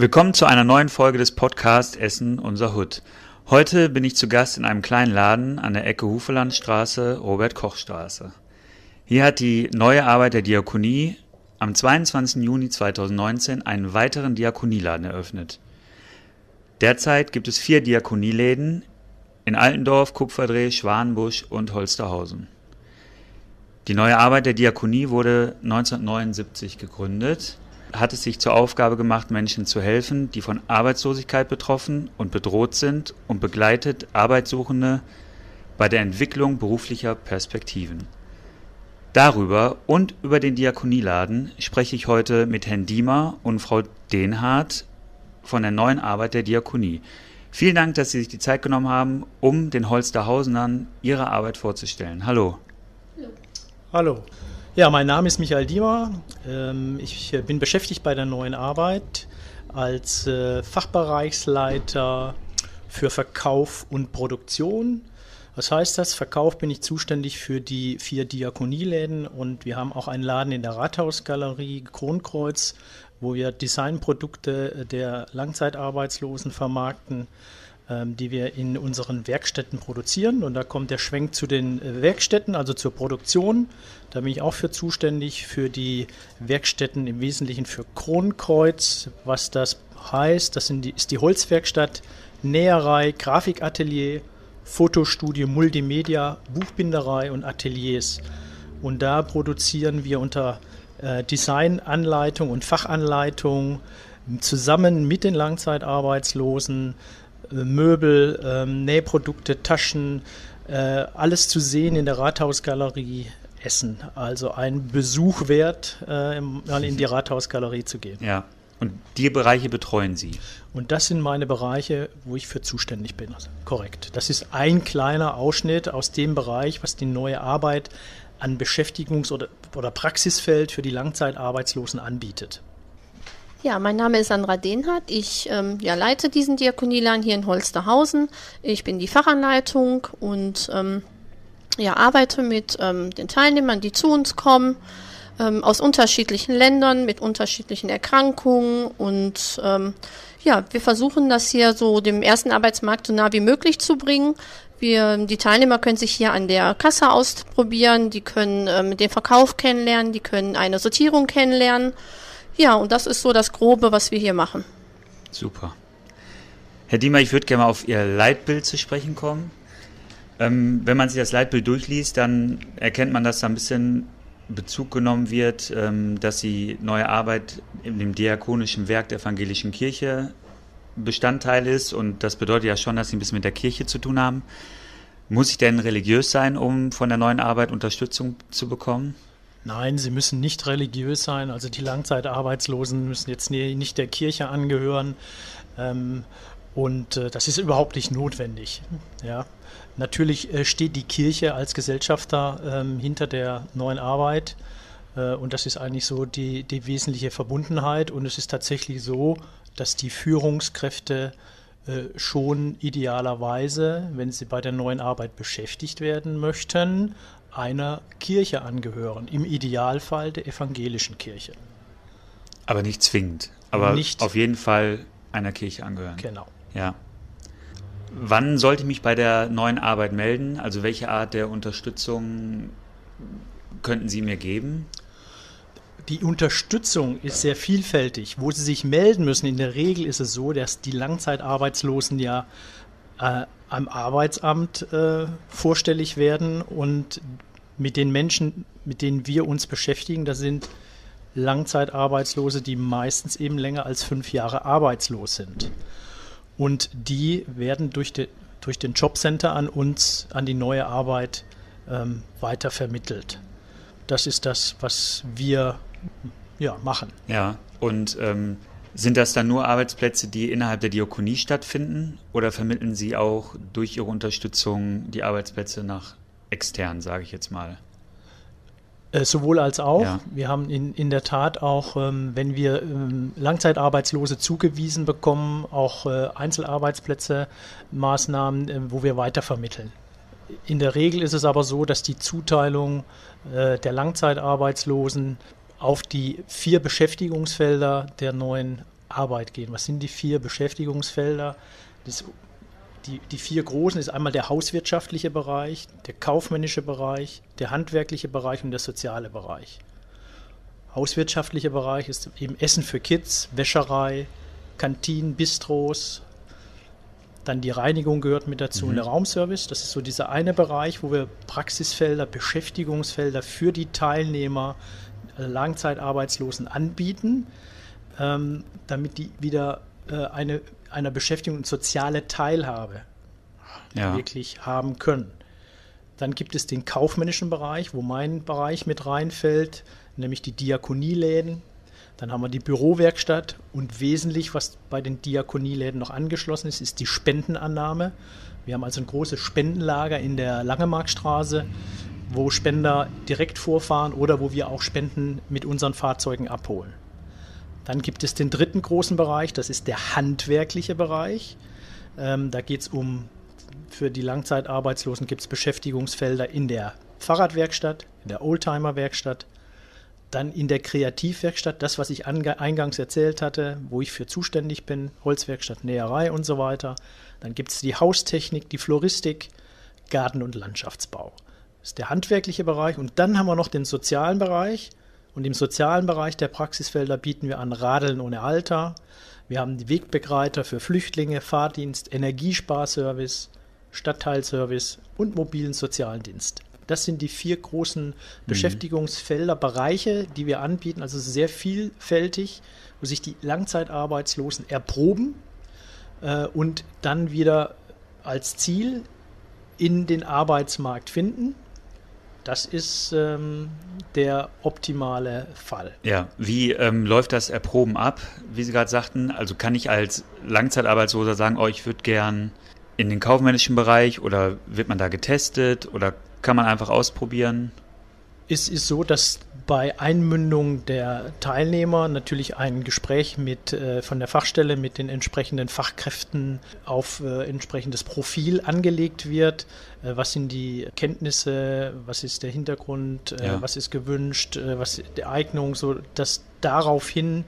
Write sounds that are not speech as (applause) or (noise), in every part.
Willkommen zu einer neuen Folge des Podcasts Essen unser Hut. Heute bin ich zu Gast in einem kleinen Laden an der Ecke Hufelandstraße, Robert-Koch-Straße. Hier hat die neue Arbeit der Diakonie am 22. Juni 2019 einen weiteren Diakonieladen eröffnet. Derzeit gibt es vier Diakonieläden in Altendorf, Kupferdreh, Schwanenbusch und Holsterhausen. Die neue Arbeit der Diakonie wurde 1979 gegründet hat es sich zur Aufgabe gemacht, Menschen zu helfen, die von Arbeitslosigkeit betroffen und bedroht sind und begleitet Arbeitssuchende bei der Entwicklung beruflicher Perspektiven. Darüber und über den Diakonieladen spreche ich heute mit Herrn Diemer und Frau Denhardt von der neuen Arbeit der Diakonie. Vielen Dank, dass Sie sich die Zeit genommen haben, um den Holsterhausenern Ihre Arbeit vorzustellen. Hallo. Hallo. Hallo. Ja, mein Name ist Michael Diemer. Ähm, ich äh, bin beschäftigt bei der neuen Arbeit als äh, Fachbereichsleiter für Verkauf und Produktion. Was heißt das? Verkauf bin ich zuständig für die vier Diakonieläden und wir haben auch einen Laden in der Rathausgalerie Kronkreuz, wo wir Designprodukte der Langzeitarbeitslosen vermarkten. Ähm, die wir in unseren Werkstätten produzieren. Und da kommt der Schwenk zu den äh, Werkstätten, also zur Produktion. Da bin ich auch für zuständig, für die Werkstätten im Wesentlichen für Kronkreuz. Was das heißt, das die, ist die Holzwerkstatt, Näherei, Grafikatelier, Fotostudio, Multimedia, Buchbinderei und Ateliers. Und da produzieren wir unter äh, Designanleitung und Fachanleitung zusammen mit den Langzeitarbeitslosen Möbel, ähm, Nähprodukte, Taschen, äh, alles zu sehen in der Rathausgalerie Essen. Also ein Besuch wert, äh, mal in die Rathausgalerie zu gehen. Ja. Und die Bereiche betreuen Sie? Und das sind meine Bereiche, wo ich für zuständig bin. Korrekt. Das ist ein kleiner Ausschnitt aus dem Bereich, was die neue Arbeit an Beschäftigungs- oder, oder Praxisfeld für die Langzeitarbeitslosen anbietet. Ja, mein Name ist Sandra Dehnhardt. Ich ähm, ja, leite diesen Diakonieladen hier in Holsterhausen. Ich bin die Fachanleitung und ähm, ja, arbeite mit ähm, den Teilnehmern, die zu uns kommen, ähm, aus unterschiedlichen Ländern mit unterschiedlichen Erkrankungen und ähm, ja, wir versuchen das hier so dem ersten Arbeitsmarkt so nah wie möglich zu bringen. Wir, die Teilnehmer können sich hier an der Kasse ausprobieren, die können ähm, den Verkauf kennenlernen, die können eine Sortierung kennenlernen. Ja, und das ist so das Grobe, was wir hier machen. Super. Herr Diemer, ich würde gerne mal auf Ihr Leitbild zu sprechen kommen. Ähm, wenn man sich das Leitbild durchliest, dann erkennt man, dass da ein bisschen Bezug genommen wird, ähm, dass die neue Arbeit in dem diakonischen Werk der evangelischen Kirche Bestandteil ist. Und das bedeutet ja schon, dass Sie ein bisschen mit der Kirche zu tun haben. Muss ich denn religiös sein, um von der neuen Arbeit Unterstützung zu bekommen? Nein, sie müssen nicht religiös sein. Also die Langzeitarbeitslosen müssen jetzt nicht der Kirche angehören. Ähm, und äh, das ist überhaupt nicht notwendig. Ja. Natürlich äh, steht die Kirche als Gesellschafter ähm, hinter der neuen Arbeit. Äh, und das ist eigentlich so die, die wesentliche Verbundenheit. Und es ist tatsächlich so, dass die Führungskräfte schon idealerweise, wenn sie bei der neuen Arbeit beschäftigt werden möchten, einer Kirche angehören, im Idealfall der evangelischen Kirche. Aber nicht zwingend, aber nicht auf jeden Fall einer Kirche angehören. Genau. Ja. Wann sollte ich mich bei der neuen Arbeit melden? Also welche Art der Unterstützung könnten Sie mir geben? Die Unterstützung ist sehr vielfältig. Wo Sie sich melden müssen, in der Regel ist es so, dass die Langzeitarbeitslosen ja äh, am Arbeitsamt äh, vorstellig werden und mit den Menschen, mit denen wir uns beschäftigen, das sind Langzeitarbeitslose, die meistens eben länger als fünf Jahre arbeitslos sind. Und die werden durch, de, durch den Jobcenter an uns, an die neue Arbeit ähm, weiter vermittelt. Das ist das, was wir ja, machen. Ja, und ähm, sind das dann nur Arbeitsplätze, die innerhalb der Diakonie stattfinden oder vermitteln Sie auch durch Ihre Unterstützung die Arbeitsplätze nach extern, sage ich jetzt mal? Äh, sowohl als auch. Ja. Wir haben in, in der Tat auch, ähm, wenn wir ähm, Langzeitarbeitslose zugewiesen bekommen, auch äh, Einzelarbeitsplätze, Maßnahmen, äh, wo wir weitervermitteln. In der Regel ist es aber so, dass die Zuteilung äh, der Langzeitarbeitslosen auf die vier Beschäftigungsfelder der neuen Arbeit gehen. Was sind die vier Beschäftigungsfelder? Das, die, die vier großen ist einmal der hauswirtschaftliche Bereich, der kaufmännische Bereich, der handwerkliche Bereich und der soziale Bereich. Hauswirtschaftlicher Bereich ist eben Essen für Kids, Wäscherei, Kantinen, Bistros, dann die Reinigung gehört mit dazu mhm. und der Raumservice. Das ist so dieser eine Bereich, wo wir Praxisfelder, Beschäftigungsfelder für die Teilnehmer, Langzeitarbeitslosen anbieten, ähm, damit die wieder äh, eine, einer Beschäftigung und soziale Teilhabe ja. wirklich haben können. Dann gibt es den kaufmännischen Bereich, wo mein Bereich mit reinfällt, nämlich die Diakonieläden, dann haben wir die Bürowerkstatt und wesentlich, was bei den Diakonieläden noch angeschlossen ist, ist die Spendenannahme. Wir haben also ein großes Spendenlager in der Langemarkstraße, wo Spender direkt vorfahren oder wo wir auch Spenden mit unseren Fahrzeugen abholen. Dann gibt es den dritten großen Bereich, das ist der handwerkliche Bereich. Ähm, da geht es um, für die Langzeitarbeitslosen gibt es Beschäftigungsfelder in der Fahrradwerkstatt, in der Oldtimerwerkstatt, dann in der Kreativwerkstatt, das, was ich eingangs erzählt hatte, wo ich für zuständig bin, Holzwerkstatt, Näherei und so weiter. Dann gibt es die Haustechnik, die Floristik, Garten- und Landschaftsbau. Das ist der handwerkliche Bereich. Und dann haben wir noch den sozialen Bereich. Und im sozialen Bereich der Praxisfelder bieten wir an Radeln ohne Alter. Wir haben die Wegbegleiter für Flüchtlinge, Fahrdienst, Energiesparservice, Stadtteilservice und mobilen sozialen Dienst. Das sind die vier großen mhm. Beschäftigungsfelder, Bereiche, die wir anbieten. Also sehr vielfältig, wo sich die Langzeitarbeitslosen erproben äh, und dann wieder als Ziel in den Arbeitsmarkt finden. Das ist ähm, der optimale Fall. Ja, wie ähm, läuft das Erproben ab? Wie Sie gerade sagten, also kann ich als Langzeitarbeitsloser sagen, oh, ich würde gern in den kaufmännischen Bereich oder wird man da getestet oder kann man einfach ausprobieren. Es ist so, dass bei Einmündung der Teilnehmer natürlich ein Gespräch mit, äh, von der Fachstelle mit den entsprechenden Fachkräften auf äh, entsprechendes Profil angelegt wird. Äh, was sind die Kenntnisse, was ist der Hintergrund, äh, ja. was ist gewünscht, äh, was ist die Eignung, so dass daraufhin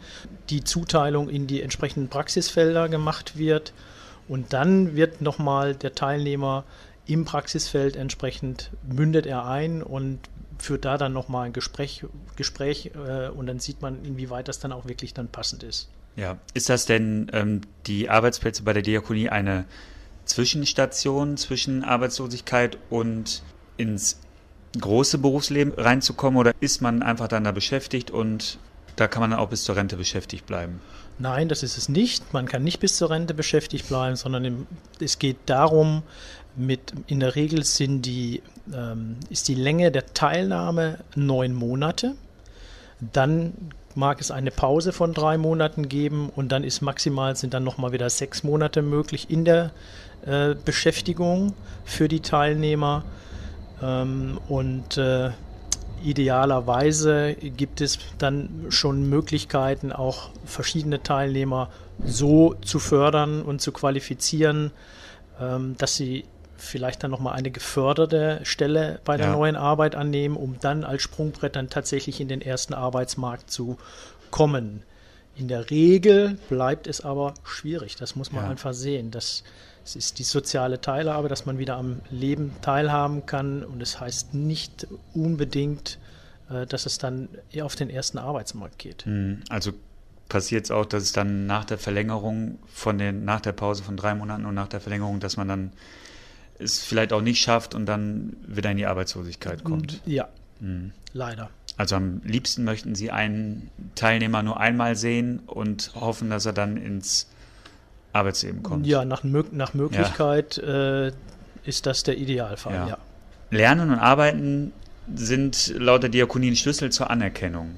die Zuteilung in die entsprechenden Praxisfelder gemacht wird. Und dann wird nochmal der Teilnehmer im Praxisfeld entsprechend mündet er ein und führt da dann nochmal ein Gespräch, Gespräch äh, und dann sieht man, inwieweit das dann auch wirklich dann passend ist. Ja, ist das denn ähm, die Arbeitsplätze bei der Diakonie eine Zwischenstation zwischen Arbeitslosigkeit und ins große Berufsleben reinzukommen oder ist man einfach dann da beschäftigt und da kann man dann auch bis zur Rente beschäftigt bleiben? Nein, das ist es nicht. Man kann nicht bis zur Rente beschäftigt bleiben, sondern es geht darum, mit, in der Regel sind die, ähm, ist die Länge der Teilnahme neun Monate. Dann mag es eine Pause von drei Monaten geben und dann ist maximal sind dann nochmal wieder sechs Monate möglich in der äh, Beschäftigung für die Teilnehmer. Ähm, und äh, idealerweise gibt es dann schon Möglichkeiten, auch verschiedene Teilnehmer so zu fördern und zu qualifizieren, ähm, dass sie vielleicht dann nochmal eine geförderte Stelle bei der ja. neuen Arbeit annehmen, um dann als Sprungbrett dann tatsächlich in den ersten Arbeitsmarkt zu kommen. In der Regel bleibt es aber schwierig, das muss man ja. einfach sehen. Das, das ist die soziale Teilhabe, dass man wieder am Leben teilhaben kann und es das heißt nicht unbedingt, äh, dass es dann eher auf den ersten Arbeitsmarkt geht. Hm, also passiert es auch, dass es dann nach der Verlängerung von den, nach der Pause von drei Monaten und nach der Verlängerung, dass man dann es vielleicht auch nicht schafft und dann wieder in die Arbeitslosigkeit kommt. Ja, mhm. leider. Also am liebsten möchten Sie einen Teilnehmer nur einmal sehen und hoffen, dass er dann ins Arbeitsleben kommt. Ja, nach, nach Möglichkeit ja. Äh, ist das der Idealfall, ja. ja. Lernen und Arbeiten sind laut der Diakonie ein Schlüssel zur Anerkennung.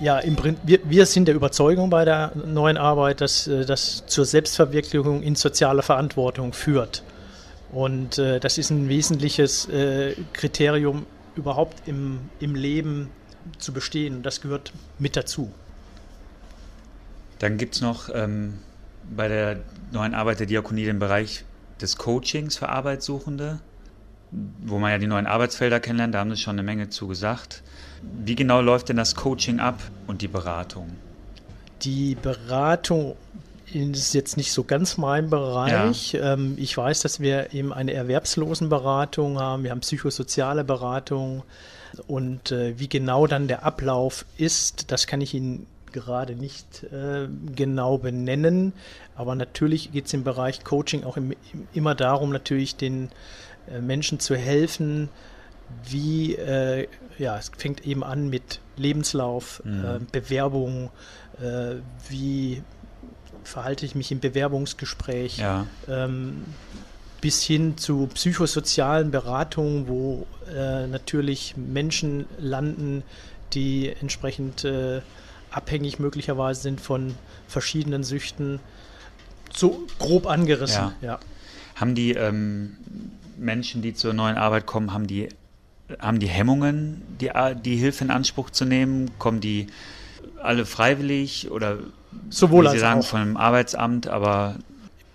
Ja, im wir, wir sind der Überzeugung bei der neuen Arbeit, dass äh, das zur Selbstverwirklichung in sozialer Verantwortung führt. Und äh, das ist ein wesentliches äh, Kriterium, überhaupt im, im Leben zu bestehen. Und das gehört mit dazu. Dann gibt es noch ähm, bei der neuen Arbeit der Diakonie den Bereich des Coachings für Arbeitssuchende, wo man ja die neuen Arbeitsfelder kennenlernt. Da haben Sie schon eine Menge zu gesagt. Wie genau läuft denn das Coaching ab und die Beratung? Die Beratung ist jetzt nicht so ganz mein Bereich. Ja. Ähm, ich weiß, dass wir eben eine Erwerbslosenberatung haben, wir haben psychosoziale Beratung und äh, wie genau dann der Ablauf ist, das kann ich Ihnen gerade nicht äh, genau benennen. Aber natürlich geht es im Bereich Coaching auch im, immer darum, natürlich den äh, Menschen zu helfen, wie, äh, ja, es fängt eben an mit Lebenslauf, mhm. äh, Bewerbung, äh, wie verhalte ich mich im Bewerbungsgespräch, ja. ähm, bis hin zu psychosozialen Beratungen, wo äh, natürlich Menschen landen, die entsprechend äh, abhängig möglicherweise sind von verschiedenen Süchten, so grob angerissen. Ja. ja. Haben die ähm, Menschen, die zur neuen Arbeit kommen, haben die, haben die Hemmungen, die, die Hilfe in Anspruch zu nehmen? Kommen die alle freiwillig oder sowohl Sie sagen, auch. von einem Arbeitsamt, aber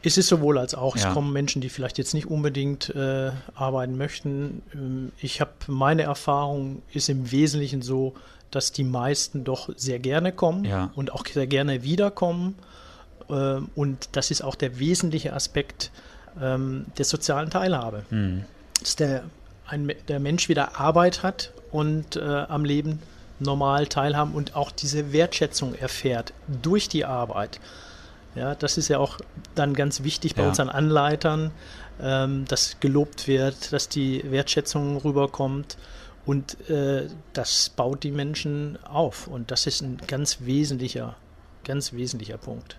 es ist sowohl als auch. Ja. Es kommen Menschen, die vielleicht jetzt nicht unbedingt äh, arbeiten möchten. Ähm, ich habe meine Erfahrung ist im Wesentlichen so, dass die meisten doch sehr gerne kommen ja. und auch sehr gerne wiederkommen. Ähm, und das ist auch der wesentliche Aspekt ähm, der sozialen Teilhabe. Mhm. Dass der, ein, der Mensch wieder Arbeit hat und äh, am Leben normal teilhaben und auch diese Wertschätzung erfährt durch die Arbeit. Ja, das ist ja auch dann ganz wichtig bei ja. unseren Anleitern, ähm, dass gelobt wird, dass die Wertschätzung rüberkommt. Und äh, das baut die Menschen auf. Und das ist ein ganz wesentlicher, ganz wesentlicher Punkt.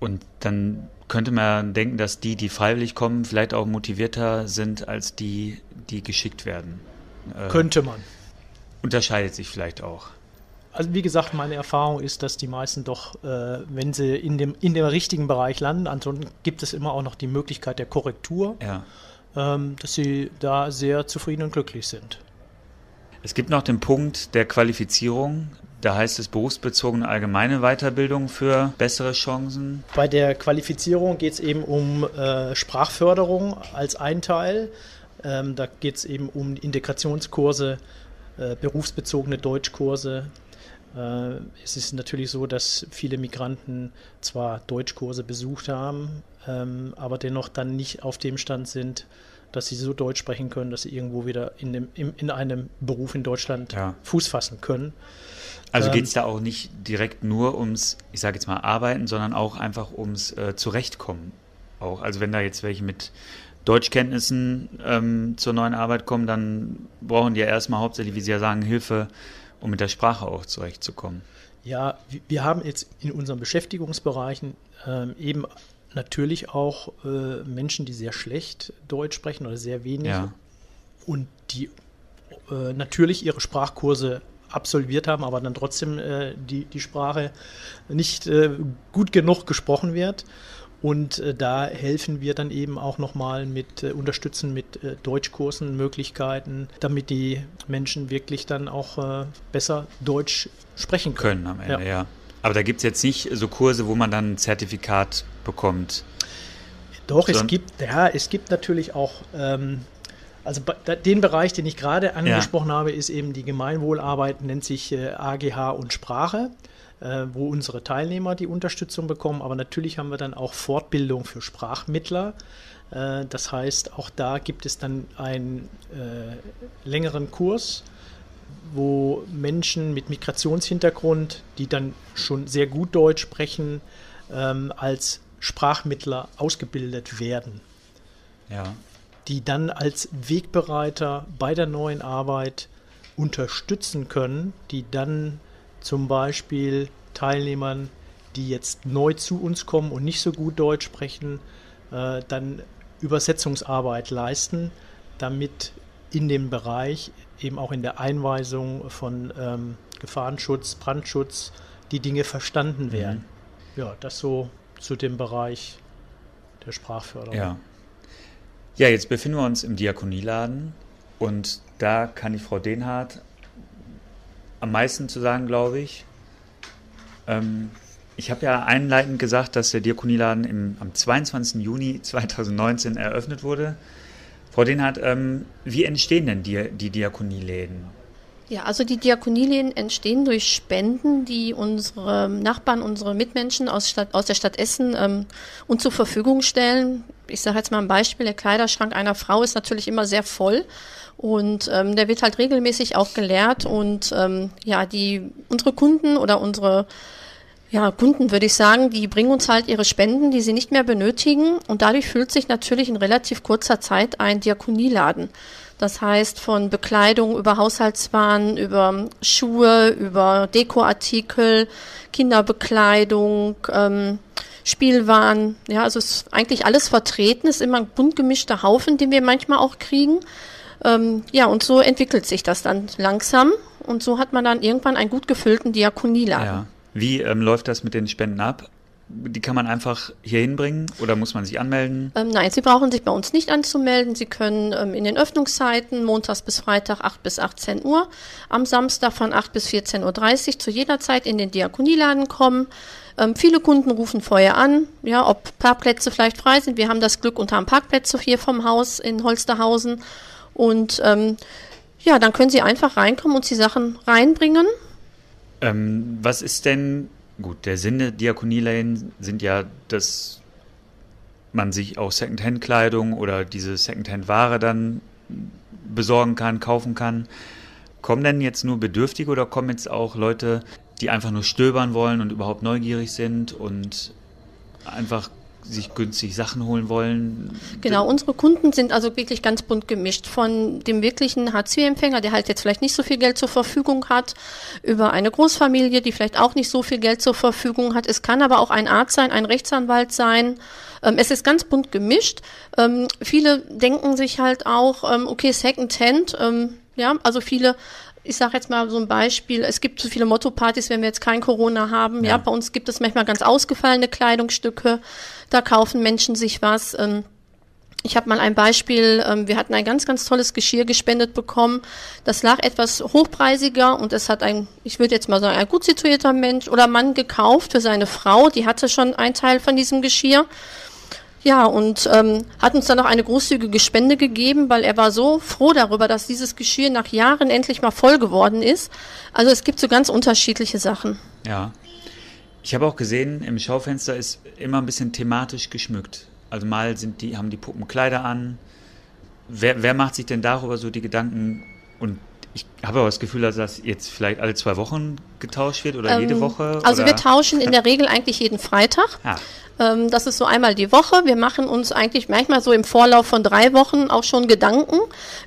Und dann könnte man denken, dass die, die freiwillig kommen, vielleicht auch motivierter sind als die, die geschickt werden. Äh, könnte man. Unterscheidet sich vielleicht auch. Also wie gesagt, meine Erfahrung ist, dass die meisten doch, äh, wenn sie in dem, in dem richtigen Bereich landen, ansonsten gibt es immer auch noch die Möglichkeit der Korrektur, ja. ähm, dass sie da sehr zufrieden und glücklich sind. Es gibt noch den Punkt der Qualifizierung. Da heißt es berufsbezogene allgemeine Weiterbildung für bessere Chancen. Bei der Qualifizierung geht es eben um äh, Sprachförderung als ein Teil. Ähm, da geht es eben um Integrationskurse, äh, berufsbezogene Deutschkurse. Äh, es ist natürlich so, dass viele Migranten zwar Deutschkurse besucht haben, ähm, aber dennoch dann nicht auf dem Stand sind, dass sie so Deutsch sprechen können, dass sie irgendwo wieder in, dem, in, in einem Beruf in Deutschland ja. Fuß fassen können. Also ähm, geht es da auch nicht direkt nur ums, ich sage jetzt mal, Arbeiten, sondern auch einfach ums äh, Zurechtkommen. Auch. Also wenn da jetzt welche mit Deutschkenntnissen ähm, zur neuen Arbeit kommen, dann brauchen die ja erstmal hauptsächlich, wie Sie ja sagen, Hilfe, um mit der Sprache auch zurechtzukommen. Ja, wir haben jetzt in unseren Beschäftigungsbereichen ähm, eben natürlich auch äh, Menschen, die sehr schlecht Deutsch sprechen oder sehr wenig ja. und die äh, natürlich ihre Sprachkurse absolviert haben, aber dann trotzdem äh, die, die Sprache nicht äh, gut genug gesprochen wird. Und äh, da helfen wir dann eben auch nochmal mit, äh, unterstützen mit Deutschkursen, Möglichkeiten, damit die Menschen wirklich dann auch besser Deutsch sprechen können. Können am Ende, ja. ja. Aber da gibt es jetzt nicht so Kurse, wo man dann ein Zertifikat bekommt. Doch, es gibt, ja, es gibt natürlich auch, ähm, also den Bereich, den ich gerade angesprochen ja. habe, ist eben die Gemeinwohlarbeit, nennt sich äh, AGH und Sprache, äh, wo unsere Teilnehmer die Unterstützung bekommen. Aber natürlich haben wir dann auch Fortbildung für Sprachmittler. Äh, das heißt, auch da gibt es dann einen äh, längeren Kurs wo Menschen mit Migrationshintergrund, die dann schon sehr gut Deutsch sprechen, ähm, als Sprachmittler ausgebildet werden. Ja. Die dann als Wegbereiter bei der neuen Arbeit unterstützen können, die dann zum Beispiel Teilnehmern, die jetzt neu zu uns kommen und nicht so gut Deutsch sprechen, äh, dann Übersetzungsarbeit leisten, damit in dem Bereich, eben auch in der Einweisung von ähm, Gefahrenschutz, Brandschutz, die Dinge verstanden mhm. werden. Mhm. Ja, das so zu dem Bereich der Sprachförderung. Ja. Ja, jetzt befinden wir uns im Diakonieladen und da kann die Frau Denhardt am meisten zu sagen, glaube ich. Ähm, ich habe ja einleitend gesagt, dass der Diakonieladen im, am 22. Juni 2019 eröffnet wurde. Frau Denhardt, ähm, wie entstehen denn die, die Diakonieläden? Ja, also die Diakonieläden entstehen durch Spenden, die unsere Nachbarn, unsere Mitmenschen aus, Stadt, aus der Stadt Essen ähm, uns zur Verfügung stellen. Ich sage jetzt mal ein Beispiel, der Kleiderschrank einer Frau ist natürlich immer sehr voll und ähm, der wird halt regelmäßig auch geleert und ähm, ja, die unsere Kunden oder unsere ja, Kunden würde ich sagen, die bringen uns halt ihre Spenden, die sie nicht mehr benötigen und dadurch füllt sich natürlich in relativ kurzer Zeit ein Diakonieladen. Das heißt, von Bekleidung über Haushaltswaren, über Schuhe, über Dekoartikel, Kinderbekleidung, ähm, Spielwaren. Ja, also es ist eigentlich alles vertreten. Es ist immer ein bunt gemischter Haufen, den wir manchmal auch kriegen. Ähm, ja, und so entwickelt sich das dann langsam. Und so hat man dann irgendwann einen gut gefüllten Diakonieladen. Ja. Wie ähm, läuft das mit den Spenden ab? Die kann man einfach hier hinbringen oder muss man sich anmelden? Ähm, nein, Sie brauchen sich bei uns nicht anzumelden. Sie können ähm, in den Öffnungszeiten montags bis Freitag 8 bis 18 Uhr, am Samstag von 8 bis 14.30 Uhr zu jeder Zeit in den Diakonieladen kommen. Ähm, viele Kunden rufen vorher an, ja, ob Parkplätze vielleicht frei sind. Wir haben das Glück und haben Parkplätze hier vom Haus in Holsterhausen. Und ähm, ja, dann können Sie einfach reinkommen und die Sachen reinbringen. Ähm, was ist denn Gut, der Sinn der Diakonieläden sind ja, dass man sich auch Secondhand-Kleidung oder diese Secondhand-Ware dann besorgen kann, kaufen kann. Kommen denn jetzt nur Bedürftige oder kommen jetzt auch Leute, die einfach nur stöbern wollen und überhaupt neugierig sind und einfach sich günstig Sachen holen wollen. Genau, unsere Kunden sind also wirklich ganz bunt gemischt. Von dem wirklichen Hartz-IV-Empfänger, der halt jetzt vielleicht nicht so viel Geld zur Verfügung hat, über eine Großfamilie, die vielleicht auch nicht so viel Geld zur Verfügung hat. Es kann aber auch ein Arzt sein, ein Rechtsanwalt sein. Ähm, es ist ganz bunt gemischt. Ähm, viele denken sich halt auch, ähm, okay, Secondhand, ähm, ja, also viele ich sage jetzt mal so ein Beispiel, es gibt zu viele Motto-Partys, wenn wir jetzt kein Corona haben. Ja. ja. bei uns gibt es manchmal ganz ausgefallene Kleidungsstücke, da kaufen Menschen sich was. Ähm, ich habe mal ein Beispiel, ähm, wir hatten ein ganz, ganz tolles Geschirr gespendet bekommen. Das lag etwas hochpreisiger und es hat ein, ich würde jetzt mal sagen, ein gut situierter Mensch oder Mann gekauft für seine Frau. Die hatte schon einen Teil von diesem Geschirr. Ja, und ähm, hat uns dann noch eine großzügige Spende gegeben, weil er war so froh darüber, dass dieses Geschirr nach Jahren endlich mal voll geworden ist. Also es gibt so ganz unterschiedliche Sachen. Ja. Ich habe auch gesehen, im Schaufenster ist immer ein bisschen thematisch geschmückt. Also mal sind die, haben die Puppen Kleider an. Wer, wer macht sich denn darüber so die Gedanken? Und ich habe aber das Gefühl, dass das jetzt vielleicht alle zwei Wochen getauscht wird oder ähm, jede Woche. Also oder? wir tauschen in der Regel eigentlich jeden Freitag. Ja. Ähm, das ist so einmal die Woche. Wir machen uns eigentlich manchmal so im Vorlauf von drei Wochen auch schon Gedanken.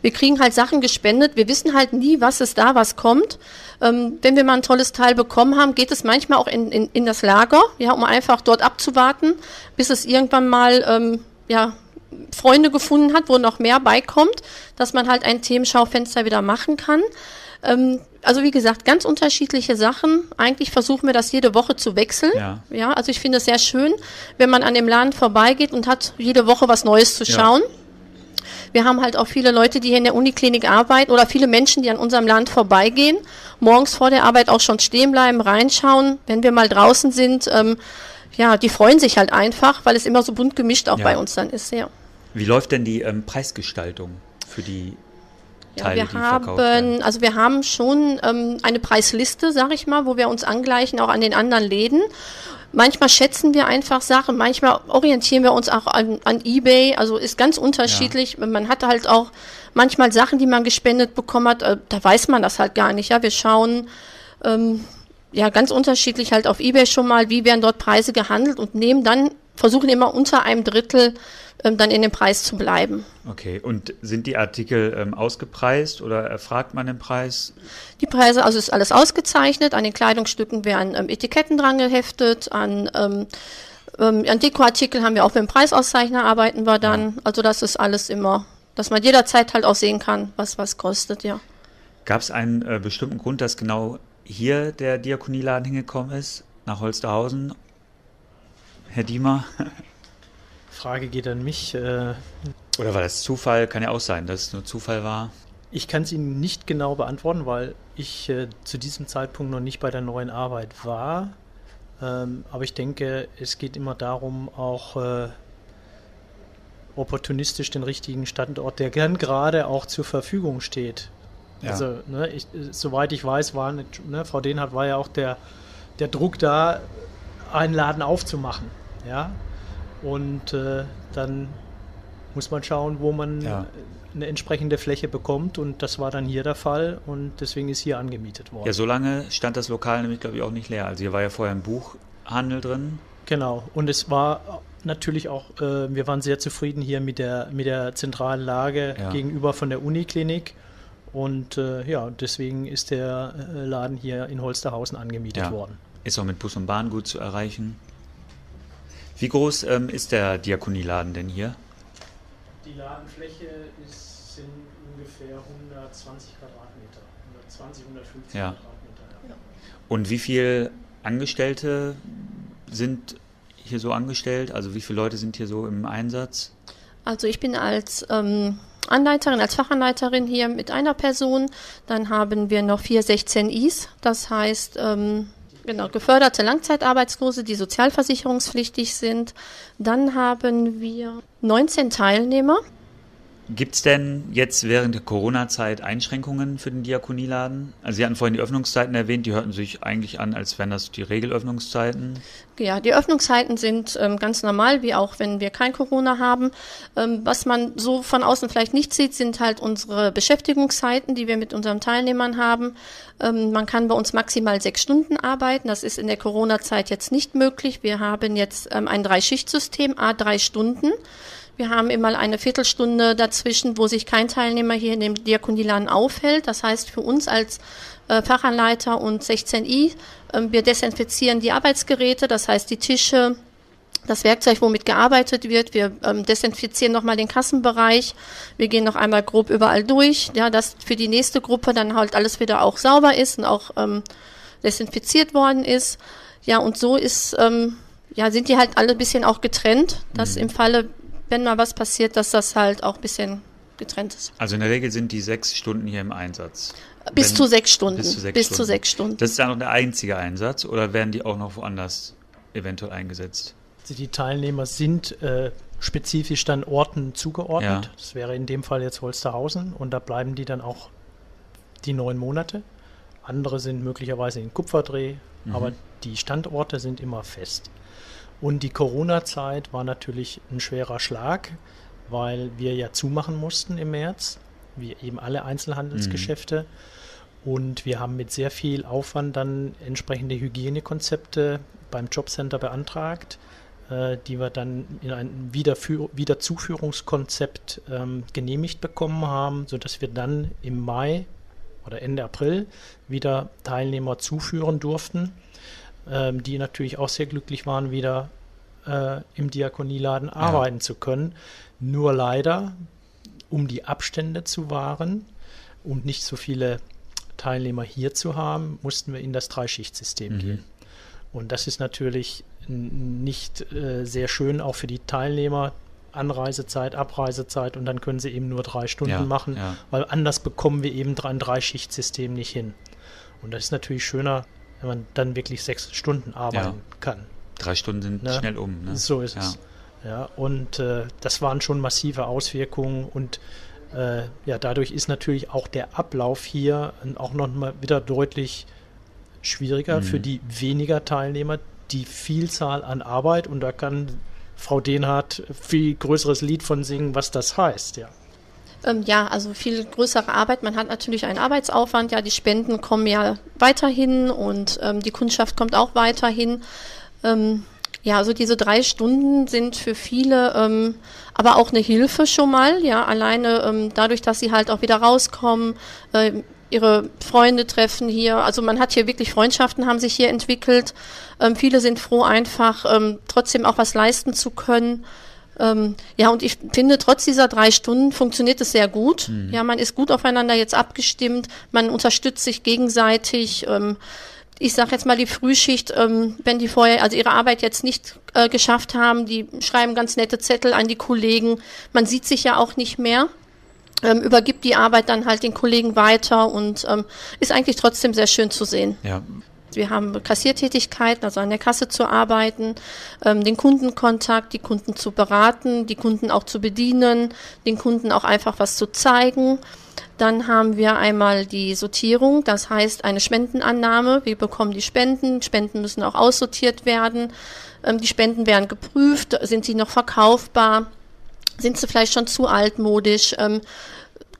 Wir kriegen halt Sachen gespendet. Wir wissen halt nie, was ist da, was kommt. Ähm, wenn wir mal ein tolles Teil bekommen haben, geht es manchmal auch in, in, in das Lager, ja, um einfach dort abzuwarten, bis es irgendwann mal ähm, ja, Freunde gefunden hat, wo noch mehr beikommt, dass man halt ein Themenschaufenster wieder machen kann. Ähm, also wie gesagt, ganz unterschiedliche Sachen. Eigentlich versuchen wir das jede Woche zu wechseln. Ja. ja also ich finde es sehr schön, wenn man an dem Laden vorbeigeht und hat jede Woche was Neues zu schauen. Ja. Wir haben halt auch viele Leute, die hier in der Uniklinik arbeiten oder viele Menschen, die an unserem Land vorbeigehen, morgens vor der Arbeit auch schon stehen bleiben, reinschauen. Wenn wir mal draußen sind, ähm, ja, die freuen sich halt einfach, weil es immer so bunt gemischt auch ja. bei uns dann ist. Ja. Wie läuft denn die ähm, Preisgestaltung für die Teile, ja, wir haben, also wir haben schon ähm, eine Preisliste, sag ich mal, wo wir uns angleichen, auch an den anderen Läden. Manchmal schätzen wir einfach Sachen, manchmal orientieren wir uns auch an, an eBay, also ist ganz unterschiedlich. Ja. Man hat halt auch manchmal Sachen, die man gespendet bekommen hat, äh, da weiß man das halt gar nicht. Ja, wir schauen ähm, ja ganz unterschiedlich halt auf eBay schon mal, wie werden dort Preise gehandelt und nehmen dann versuchen immer unter einem Drittel ähm, dann in dem Preis zu bleiben. Okay, und sind die Artikel ähm, ausgepreist oder erfragt man den Preis? Die Preise, also ist alles ausgezeichnet. An den Kleidungsstücken werden ähm, Etiketten dran geheftet, an, ähm, ähm, an Dekoartikel haben wir auch mit dem Preisauszeichner arbeiten wir dann. Ja. Also das ist alles immer, dass man jederzeit halt auch sehen kann, was was kostet, ja. Gab es einen äh, bestimmten Grund, dass genau hier der Diakonieladen hingekommen ist, nach Holsterhausen? Herr Diemer? (laughs) Frage geht an mich. Äh, Oder war das Zufall? Kann ja auch sein, dass es nur Zufall war. Ich kann es Ihnen nicht genau beantworten, weil ich äh, zu diesem Zeitpunkt noch nicht bei der neuen Arbeit war. Ähm, aber ich denke, es geht immer darum, auch äh, opportunistisch den richtigen Standort, der gern gerade auch zur Verfügung steht, Ja. Also, ne, ich, soweit ich weiß, war, ne, Frau Dehnhardt war ja auch der, der Druck da, einen Laden aufzumachen. Ja? Und äh, dann muss man schauen, wo man ja. eine entsprechende Fläche bekommt. Und das war dann hier der Fall und deswegen ist hier angemietet worden. Ja, so lange stand das Lokal nämlich, glaube ich, auch nicht leer. Also hier war ja vorher ein Buchhandel drin. Genau. Und es war natürlich auch, äh, wir waren sehr zufrieden hier mit der, mit der zentralen Lage ja. gegenüber von der Uniklinik. Und äh, ja, deswegen ist der äh, Laden hier in Holsterhausen angemietet ja. worden. Ist auch mit Bus und Bahn gut zu erreichen. Wie groß ähm, ist der Diakonieladen denn hier? Die Ladenfläche ist, sind ungefähr 120 Quadratmeter. 120, 150 ja. Quadratmeter. Ja. Und wie viele Angestellte sind hier so angestellt? Also wie viele Leute sind hier so im Einsatz? Also ich bin als ähm, Anleiterin, als Fachanleiterin hier mit einer Person. Dann haben wir noch vier 16 Is, das heißt ähm, Genau, geförderte Langzeitarbeitslose, die sozialversicherungspflichtig sind. Dann haben wir 19 Teilnehmer. Gibt es denn jetzt während der Corona-Zeit Einschränkungen für den Diakonieladen? Also Sie hatten vorhin die Öffnungszeiten erwähnt, die hörten sich eigentlich an, als wären das die Regelöffnungszeiten. Ja, die Öffnungszeiten sind ähm, ganz normal, wie auch wenn wir kein Corona haben. Ähm, was man so von außen vielleicht nicht sieht, sind halt unsere Beschäftigungszeiten, die wir mit unseren Teilnehmern haben. Ähm, man kann bei uns maximal sechs Stunden arbeiten. Das ist in der Corona-Zeit jetzt nicht möglich. Wir haben jetzt ähm, ein Dreischichtsystem, a drei Stunden. Wir haben immer eine Viertelstunde dazwischen, wo sich kein Teilnehmer hier in dem Diakonieladen aufhält. Das heißt für uns als äh, Fachanleiter und 16i, äh, wir desinfizieren die Arbeitsgeräte, das heißt die Tische, das Werkzeug, womit gearbeitet wird. Wir ähm, desinfizieren nochmal den Kassenbereich. Wir gehen noch einmal grob überall durch, ja, dass für die nächste Gruppe dann halt alles wieder auch sauber ist und auch ähm, desinfiziert worden ist. Ja, und so ist, ähm, ja, sind die halt alle ein bisschen auch getrennt, dass mhm. im Falle wenn mal was passiert, dass das halt auch ein bisschen getrennt ist. Also in der Regel sind die sechs Stunden hier im Einsatz. Bis wenn, zu sechs Stunden. Bis, zu sechs, bis Stunden. zu sechs Stunden. Das ist dann noch der einzige Einsatz oder werden die auch noch woanders eventuell eingesetzt? Also die Teilnehmer sind äh, spezifisch dann Orten zugeordnet. Ja. Das wäre in dem Fall jetzt Holsterhausen und da bleiben die dann auch die neun Monate. Andere sind möglicherweise in Kupferdreh, mhm. aber die Standorte sind immer fest. Und die Corona-Zeit war natürlich ein schwerer Schlag, weil wir ja zumachen mussten im März, wie eben alle Einzelhandelsgeschäfte. Mhm. Und wir haben mit sehr viel Aufwand dann entsprechende Hygienekonzepte beim Jobcenter beantragt, äh, die wir dann in ein Wiederzuführungskonzept ähm, genehmigt bekommen haben, sodass wir dann im Mai oder Ende April wieder Teilnehmer zuführen durften ähm, die natürlich auch sehr glücklich waren, wieder äh, im Diakonieladen ja. arbeiten zu können. Nur leider, um die Abstände zu wahren und nicht so viele Teilnehmer hier zu haben, mussten wir in das Dreischichtsystem mhm. gehen. Und das ist natürlich nicht äh, sehr schön, auch für die Teilnehmer. Anreisezeit, Abreisezeit und dann können sie eben nur drei Stunden ja, machen, ja. weil anders bekommen wir eben ein Dreischichtsystem nicht hin. Und das ist natürlich schöner, wenn man dann wirklich sechs Stunden arbeiten ja. kann. Drei Stunden sind ne? schnell um. Ne? So ist ja. es. Ja, und äh, das waren schon massive Auswirkungen und äh, ja, dadurch ist natürlich auch der Ablauf hier auch noch mal wieder deutlich schwieriger mhm. für die weniger Teilnehmer, die Vielzahl an Arbeit und da kann Frau Dehnhardt viel größeres Lied von singen, was das heißt, ja. Ähm, ja, also viel größere Arbeit. Man hat natürlich einen Arbeitsaufwand. Ja, die Spenden kommen ja weiterhin und ähm, die Kundschaft kommt auch weiterhin. Ähm, ja, also diese drei Stunden sind für viele ähm, aber auch eine Hilfe schon mal. Ja, alleine ähm, dadurch, dass sie halt auch wieder rauskommen, äh, ihre Freunde treffen hier. Also man hat hier wirklich Freundschaften, haben sich hier entwickelt. Ähm, viele sind froh, einfach ähm, trotzdem auch was leisten zu können. Ähm, ja, und ich finde, trotz dieser drei Stunden funktioniert es sehr gut. Mhm. Ja, man ist gut aufeinander jetzt abgestimmt, man unterstützt sich gegenseitig. Ähm, ich sage jetzt mal die Frühschicht, ähm, wenn die vorher also ihre Arbeit jetzt nicht äh, geschafft haben, die schreiben ganz nette Zettel an die Kollegen. Man sieht sich ja auch nicht mehr. Ähm, übergibt die Arbeit dann halt den Kollegen weiter und ähm, ist eigentlich trotzdem sehr schön zu sehen. Ja, wir haben Kassiertätigkeiten, also an der Kasse zu arbeiten, ähm, den Kundenkontakt, die Kunden zu beraten, die Kunden auch zu bedienen, den Kunden auch einfach was zu zeigen. Dann haben wir einmal die Sortierung, das heißt eine Spendenannahme. Wir bekommen die Spenden. Spenden müssen auch aussortiert werden. Ähm, die Spenden werden geprüft. Sind sie noch verkaufbar? Sind sie vielleicht schon zu altmodisch? Ähm,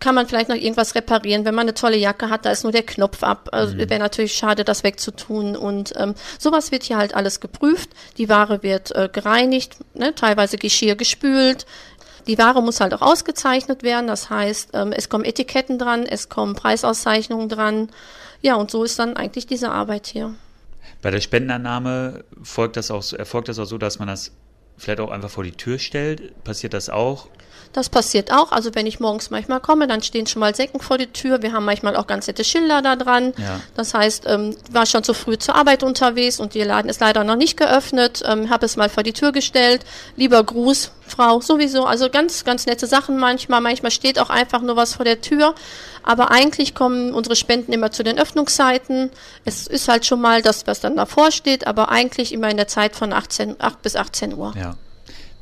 kann man vielleicht noch irgendwas reparieren. Wenn man eine tolle Jacke hat, da ist nur der Knopf ab. Also mhm. Wäre natürlich schade, das wegzutun. Und ähm, sowas wird hier halt alles geprüft. Die Ware wird äh, gereinigt, ne? teilweise Geschirr gespült. Die Ware muss halt auch ausgezeichnet werden. Das heißt, ähm, es kommen Etiketten dran, es kommen Preisauszeichnungen dran. Ja, und so ist dann eigentlich diese Arbeit hier. Bei der Spendenannahme folgt das auch, erfolgt das auch so, dass man das vielleicht auch einfach vor die Tür stellt? Passiert das auch? Das passiert auch. Also wenn ich morgens manchmal komme, dann stehen schon mal Säcken vor der Tür. Wir haben manchmal auch ganz nette Schilder da dran. Ja. Das heißt, ähm, war schon zu früh zur Arbeit unterwegs und der Laden ist leider noch nicht geöffnet. Ähm, habe es mal vor die Tür gestellt. Lieber Gruß, Frau, sowieso. Also ganz, ganz nette Sachen manchmal. Manchmal steht auch einfach nur was vor der Tür. Aber eigentlich kommen unsere Spenden immer zu den Öffnungszeiten. Es ist halt schon mal das, was dann davor steht, aber eigentlich immer in der Zeit von 18, 8 bis 18 Uhr. Ja.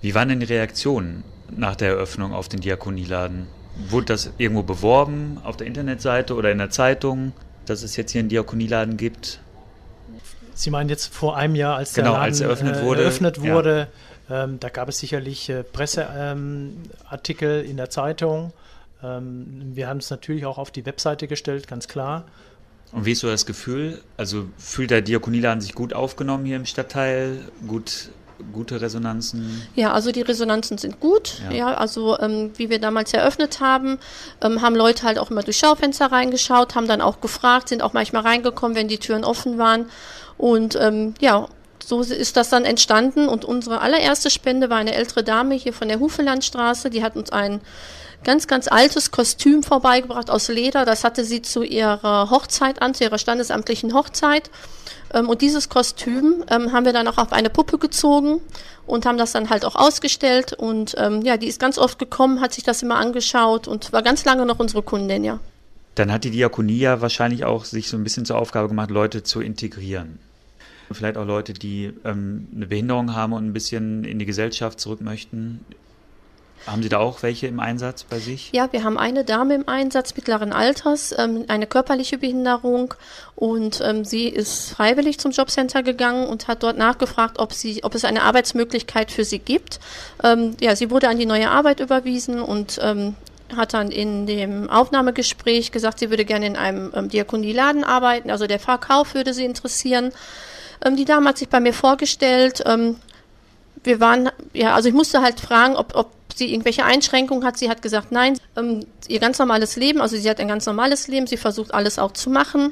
Wie waren denn die Reaktionen nach der Eröffnung auf den Diakonieladen? Wurde das irgendwo beworben auf der Internetseite oder in der Zeitung, dass es jetzt hier einen Diakonieladen gibt? Sie meinen jetzt vor einem Jahr, als genau, der Laden als eröffnet äh, wurde? Eröffnet wurde ja. ähm, da gab es sicherlich äh, Presseartikel ähm, in der Zeitung. Ähm, wir haben es natürlich auch auf die Webseite gestellt, ganz klar. Und wie ist so das Gefühl? Also fühlt der Diakonieladen sich gut aufgenommen hier im Stadtteil, gut gute Resonanzen? Ja, also die Resonanzen sind gut. Ja, ja also ähm, wie wir damals eröffnet haben, ähm, haben Leute halt auch immer durch Schaufenster reingeschaut, haben dann auch gefragt, sind auch manchmal reingekommen, wenn die Türen offen waren. Und ähm, ja, so ist das dann entstanden. Und unsere allererste Spende war eine ältere Dame hier von der Hufelandstraße. Die hat uns ein ganz, ganz altes Kostüm vorbeigebracht aus Leder. Das hatte sie zu ihrer Hochzeit an, zu ihrer standesamtlichen Hochzeit. Ähm, und dieses Kostüm ähm, haben wir dann auch auf eine Puppe gezogen und haben das dann halt auch ausgestellt. Und ähm, ja, die ist ganz oft gekommen, hat sich das immer angeschaut und war ganz lange noch unsere Kundin, ja. Dann hat die Diakonie ja wahrscheinlich auch sich so ein bisschen zur Aufgabe gemacht, Leute zu integrieren. Vielleicht auch Leute, die ähm, eine Behinderung haben und ein bisschen in die Gesellschaft zurück möchten. Haben Sie da auch welche im Einsatz bei sich? Ja, wir haben eine Dame im Einsatz mittleren Alters, ähm, eine körperliche Behinderung und ähm, sie ist freiwillig zum Jobcenter gegangen und hat dort nachgefragt, ob, sie, ob es eine Arbeitsmöglichkeit für sie gibt. Ähm, ja, sie wurde an die neue Arbeit überwiesen und ähm, hat dann in dem Aufnahmegespräch gesagt, sie würde gerne in einem ähm, Diakonieladen arbeiten, also der Verkauf würde sie interessieren. Ähm, die Dame hat sich bei mir vorgestellt. Ähm, wir waren, ja, also ich musste halt fragen, ob, ob sie irgendwelche Einschränkungen hat. Sie hat gesagt, nein, ähm, ihr ganz normales Leben, also sie hat ein ganz normales Leben, sie versucht alles auch zu machen.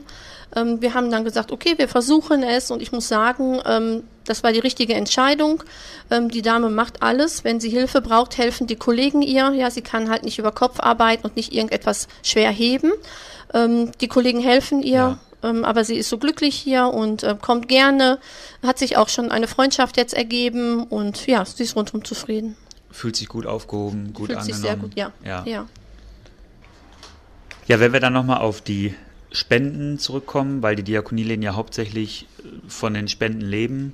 Ähm, wir haben dann gesagt, okay, wir versuchen es und ich muss sagen, ähm, das war die richtige Entscheidung. Ähm, die Dame macht alles. Wenn sie Hilfe braucht, helfen die Kollegen ihr. Ja, sie kann halt nicht über Kopf arbeiten und nicht irgendetwas schwer heben. Ähm, die Kollegen helfen ihr. Ja ähm, aber sie ist so glücklich hier und äh, kommt gerne. Hat sich auch schon eine Freundschaft jetzt ergeben und ja, sie ist rundum zufrieden fühlt sich gut aufgehoben, gut fühlt angenommen. Sich sehr gut, ja. Ja, ja. ja wenn wir dann nochmal auf die Spenden zurückkommen, weil die Diakonieläden ja hauptsächlich äh, von den Spenden leben.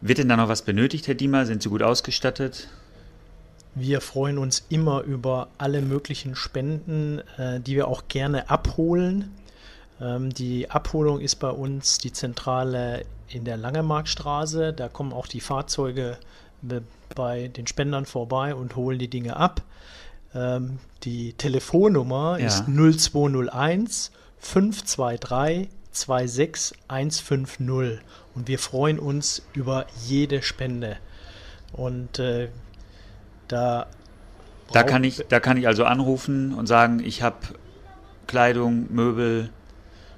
Wird denn da noch was benötigt, Herr Diemer? Sind Sie gut ausgestattet? Wir freuen uns immer über alle möglichen Spenden, äh, die wir auch gerne abholen. Ähm, die Abholung ist bei uns die Zentrale in der Langemarkstraße. Da kommen auch die Fahrzeuge bei den Spendern vorbei und holen die Dinge ab. Ähm, die Telefonnummer ja. ist 0201 523 26150 und wir freuen uns über jede Spende. Und äh, da da kann ich da kann ich also anrufen und sagen, ich habe Kleidung, Möbel,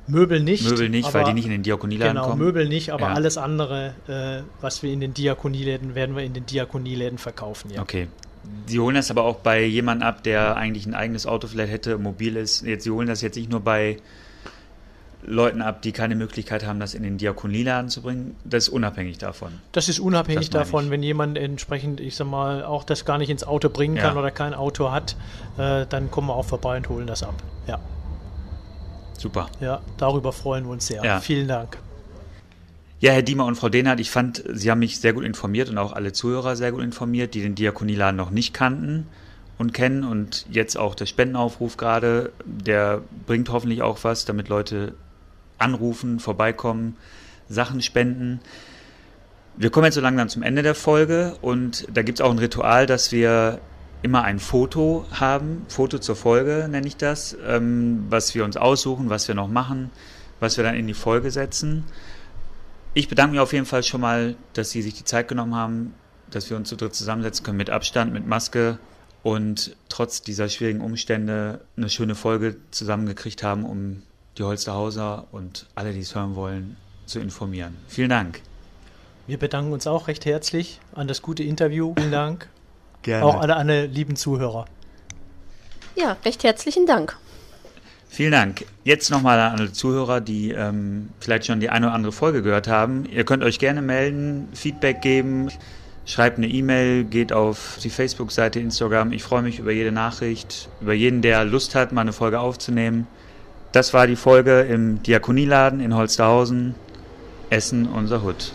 Möbel nicht. Möbel nicht, aber, weil die nicht in den Diakonieläden genau, kommen. Genau, Möbel nicht, aber ja. alles andere, äh, was wir in den Diakonieläden, werden wir in den Diakonieläden verkaufen, ja. Okay. Sie holen das aber auch bei jemandem ab, der eigentlich ein eigenes Auto vielleicht hätte, mobil ist. Jetzt, Sie holen das jetzt nicht nur bei Leuten ab, die keine Möglichkeit haben, das in den Diakonieladen zu bringen. Das ist unabhängig davon. Das ist unabhängig das davon, wenn jemand entsprechend, ich sag mal, auch das gar nicht ins Auto bringen kann ja. oder kein Auto hat, äh, dann kommen wir auch vorbei und holen das ab. Ja. Super. Ja, darüber freuen wir uns sehr. Ja. Vielen Dank. Ja, Herr Diemer und Frau Dehnhardt, ich fand, Sie haben mich sehr gut informiert und auch alle Zuhörer sehr gut informiert, die den Diakonieladen noch nicht kannten und kennen und jetzt auch der Spendenaufruf gerade, der bringt hoffentlich auch was, damit Leute anrufen, vorbeikommen, Sachen spenden. Wir kommen jetzt so langsam zum Ende der Folge und da gibt es auch ein Ritual, dass wir immer ein Foto haben, Foto zur Folge nenne ich das, ähm, was wir uns aussuchen, was wir noch machen, was wir dann in die Folge setzen. Ich bedanke mich auf jeden Fall schon mal, dass Sie sich die Zeit genommen haben, dass wir uns zu dritt zusammensetzen können mit Abstand, mit Maske und trotz dieser schwierigen Umstände eine schöne Folge zusammengekriegt haben, um die Holsterhauser und alle, die es hören wollen, zu informieren. Vielen Dank. Wir bedanken uns auch recht herzlich an das gute Interview. Vielen Dank. Gerne. Auch alle, alle lieben Zuhörer. Ja, recht herzlichen Dank. Vielen Dank. Jetzt nochmal an alle Zuhörer, die ähm, vielleicht schon die eine oder andere Folge gehört haben. Ihr könnt euch gerne melden, Feedback geben, schreibt eine E-Mail, geht auf die Facebook-Seite, Instagram. Ich freue mich über jede Nachricht, über jeden, der Lust hat, mal eine Folge aufzunehmen. Das war die Folge im Diakonieladen in Holsterhausen. Essen, unser Hut.